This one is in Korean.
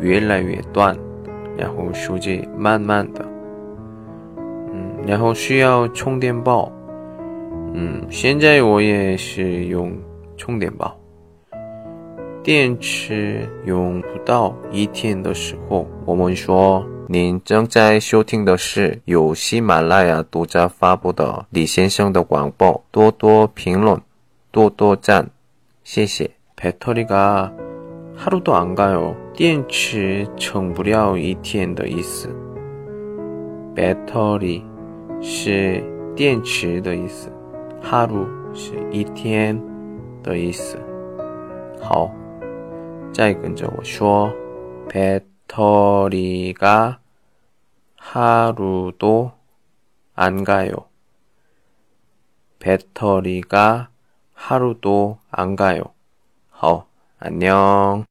越来越短，然后手机慢慢的，嗯，然后需要充电宝，嗯，现在我也是用充电宝。电池用不到一天的时候，我们说您正在收听的是由喜马拉雅独家发布的李先生的广播，多多评论，多多赞，谢谢。배터리가 하루도안가요电池撑不了一天的意思。배터리是电池的意思，하루是一天的意思。好。再跟着我说，배터리가하루도안가 요。 배터리가하루도안가 요。 好， 안녕。